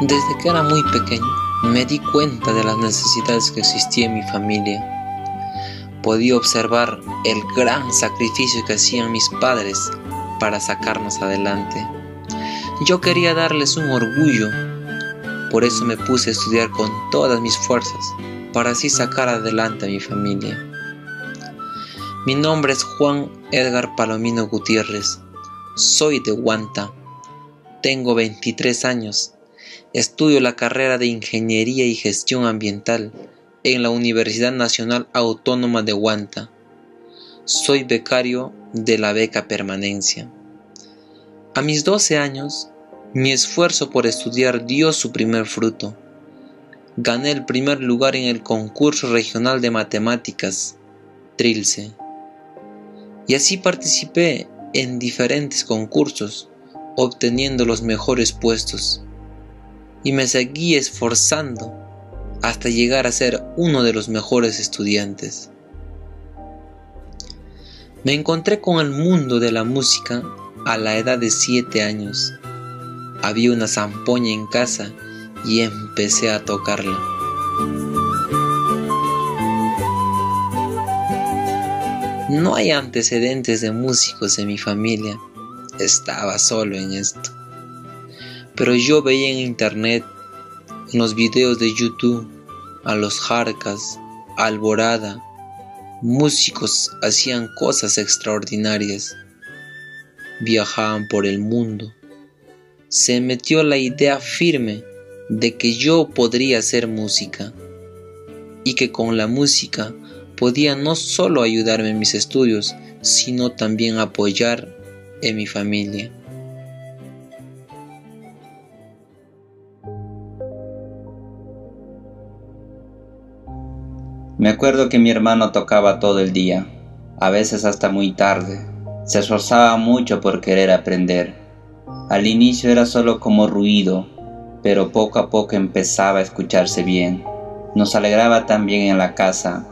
Desde que era muy pequeño, me di cuenta de las necesidades que existían en mi familia. Podía observar el gran sacrificio que hacían mis padres para sacarnos adelante. Yo quería darles un orgullo, por eso me puse a estudiar con todas mis fuerzas, para así sacar adelante a mi familia. Mi nombre es Juan Edgar Palomino Gutiérrez, soy de Guanta, tengo 23 años Estudio la carrera de Ingeniería y Gestión Ambiental en la Universidad Nacional Autónoma de Huanta. Soy becario de la beca permanencia. A mis 12 años, mi esfuerzo por estudiar dio su primer fruto. Gané el primer lugar en el concurso regional de matemáticas, Trilce. Y así participé en diferentes concursos, obteniendo los mejores puestos y me seguí esforzando hasta llegar a ser uno de los mejores estudiantes. Me encontré con el mundo de la música a la edad de 7 años. Había una zampoña en casa y empecé a tocarla. No hay antecedentes de músicos en mi familia. Estaba solo en esto. Pero yo veía en internet, en los videos de YouTube, a los Jarcas, Alborada, músicos hacían cosas extraordinarias. Viajaban por el mundo. Se metió la idea firme de que yo podría hacer música y que con la música podía no solo ayudarme en mis estudios, sino también apoyar en mi familia. Me acuerdo que mi hermano tocaba todo el día, a veces hasta muy tarde. Se esforzaba mucho por querer aprender. Al inicio era solo como ruido, pero poco a poco empezaba a escucharse bien. Nos alegraba también en la casa,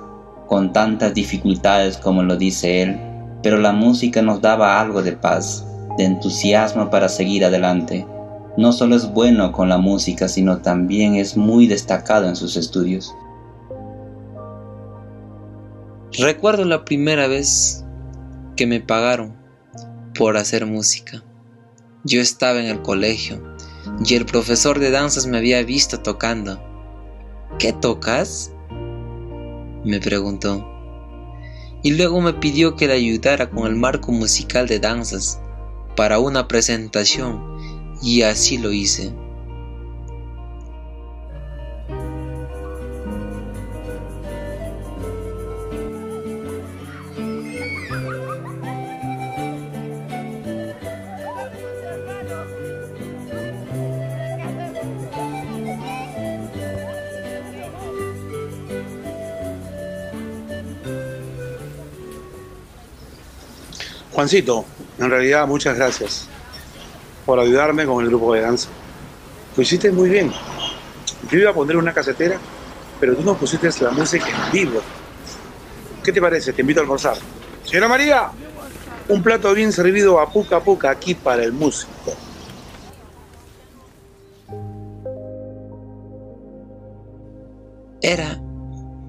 con tantas dificultades como lo dice él, pero la música nos daba algo de paz, de entusiasmo para seguir adelante. No solo es bueno con la música, sino también es muy destacado en sus estudios. Recuerdo la primera vez que me pagaron por hacer música. Yo estaba en el colegio y el profesor de danzas me había visto tocando. ¿Qué tocas? me preguntó. Y luego me pidió que le ayudara con el marco musical de danzas para una presentación y así lo hice. Juancito, en realidad muchas gracias por ayudarme con el grupo de danza. Lo hiciste muy bien. Yo iba a poner una casetera, pero tú nos pusiste la música en vivo. ¿Qué te parece? Te invito a almorzar. Señora María, un plato bien servido a puca puca aquí para el músico. Era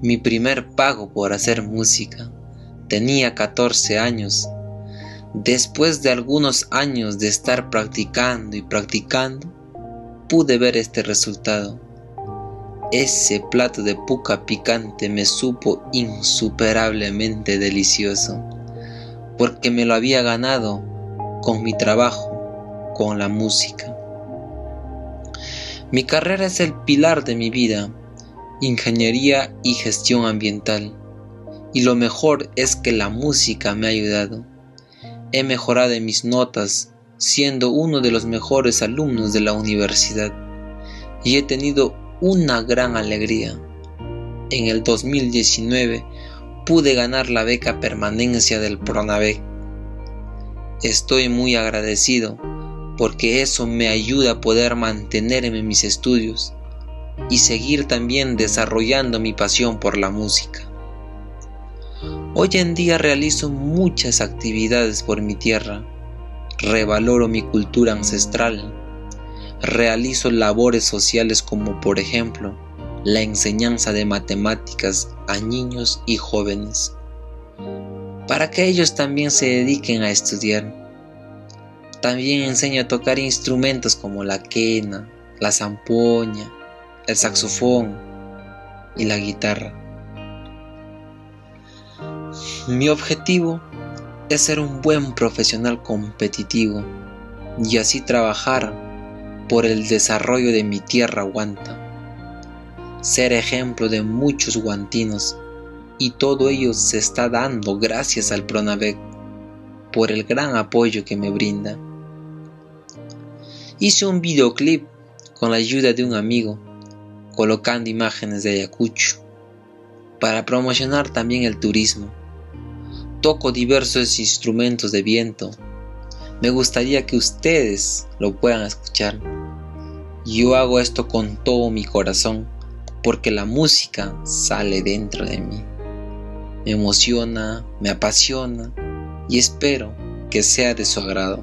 mi primer pago por hacer música. Tenía 14 años Después de algunos años de estar practicando y practicando, pude ver este resultado. Ese plato de puca picante me supo insuperablemente delicioso, porque me lo había ganado con mi trabajo, con la música. Mi carrera es el pilar de mi vida, ingeniería y gestión ambiental, y lo mejor es que la música me ha ayudado He mejorado en mis notas, siendo uno de los mejores alumnos de la universidad, y he tenido una gran alegría. En el 2019 pude ganar la beca permanencia del Pronavec. Estoy muy agradecido porque eso me ayuda a poder mantenerme en mis estudios y seguir también desarrollando mi pasión por la música. Hoy en día realizo muchas actividades por mi tierra, revaloro mi cultura ancestral, realizo labores sociales como por ejemplo la enseñanza de matemáticas a niños y jóvenes, para que ellos también se dediquen a estudiar. También enseño a tocar instrumentos como la quena, la zampoña, el saxofón y la guitarra. Mi objetivo es ser un buen profesional competitivo y así trabajar por el desarrollo de mi tierra guanta, ser ejemplo de muchos guantinos y todo ello se está dando gracias al Pronavec por el gran apoyo que me brinda. Hice un videoclip con la ayuda de un amigo colocando imágenes de Ayacucho para promocionar también el turismo toco diversos instrumentos de viento. Me gustaría que ustedes lo puedan escuchar. Yo hago esto con todo mi corazón porque la música sale dentro de mí. Me emociona, me apasiona y espero que sea de su agrado.